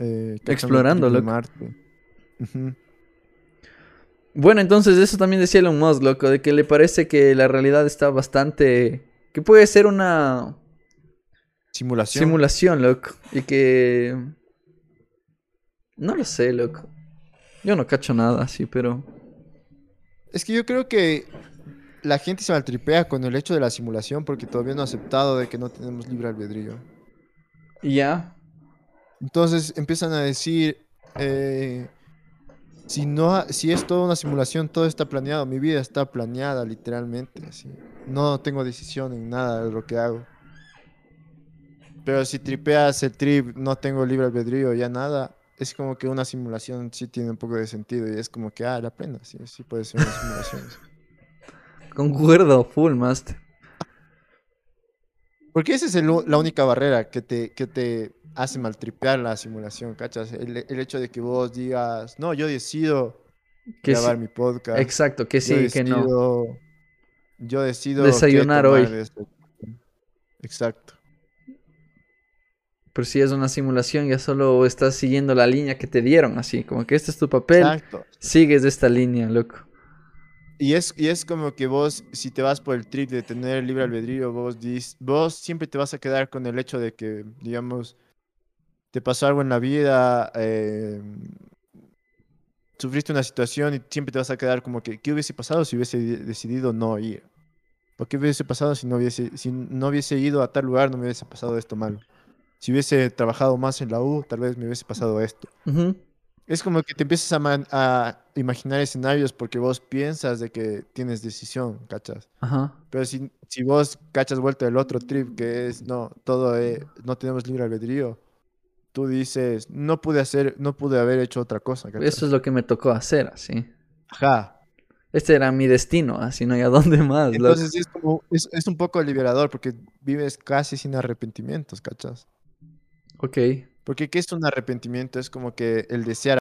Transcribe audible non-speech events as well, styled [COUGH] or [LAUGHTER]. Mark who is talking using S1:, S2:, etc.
S1: eh,
S2: Explorando, loco.
S1: Marte.
S2: Bueno, entonces eso también decía Elon Musk, loco, de que le parece que la realidad está bastante... que puede ser una
S1: Simulación.
S2: simulación, loco. Y que... No lo sé, loco. Yo no cacho nada así, pero...
S1: Es que yo creo que la gente se maltripea con el hecho de la simulación porque todavía no ha aceptado de que no tenemos libre albedrío.
S2: Ya.
S1: Entonces empiezan a decir, eh, si, no, si es toda una simulación, todo está planeado, mi vida está planeada literalmente. así. No tengo decisión en nada de lo que hago. Pero si tripeas el trip, no tengo libre albedrío, ya nada, es como que una simulación sí tiene un poco de sentido y es como que, ah, la plena, sí, sí puede ser una simulación. [LAUGHS]
S2: Concuerdo, full, master.
S1: Porque esa es el la única barrera que te, que te hace maltripear la simulación, ¿cachas? El, el hecho de que vos digas, no, yo decido
S2: Que
S1: grabar
S2: sí-
S1: mi podcast.
S2: Exacto, que sí, que no.
S1: decido- Yo decido
S2: Desayunar hoy.
S1: esto. Exacto.
S2: Pero si es una simulación, ya solo estás siguiendo la línea que te dieron, así. Como que este es tu papel,
S1: Exacto.
S2: sigues esta línea, loco.
S1: Y es, y es como que vos, si te vas por el trip de tener libre albedrío, vos, dis- vos siempre te vas a quedar con el hecho de que, digamos, te pasó algo en la vida, eh, sufriste una situación y siempre te vas a quedar como que, ¿qué hubiese pasado si hubiese de- decidido no ir? ¿O qué hubiese pasado si no hubiese, si no hubiese ido a tal lugar, no me hubiese pasado esto malo? Si hubiese trabajado más en la U, tal vez me hubiese pasado esto. Es como que te empiezas a, man- a imaginar escenarios porque vos piensas de que tienes decisión, ¿cachas?
S2: Ajá.
S1: Pero si, si vos cachas vuelta del otro trip que es, no, todo eh, no tenemos libre albedrío, tú dices, no pude hacer, no pude haber hecho otra cosa, ¿cachas?
S2: Eso es lo que me tocó hacer, así.
S1: Ajá.
S2: Este era mi destino, así no hay a dónde más.
S1: Entonces es como, es, es un poco liberador porque vives casi sin arrepentimientos, ¿cachas?
S2: Ok.
S1: Porque ¿qué es un arrepentimiento? Es como que el desear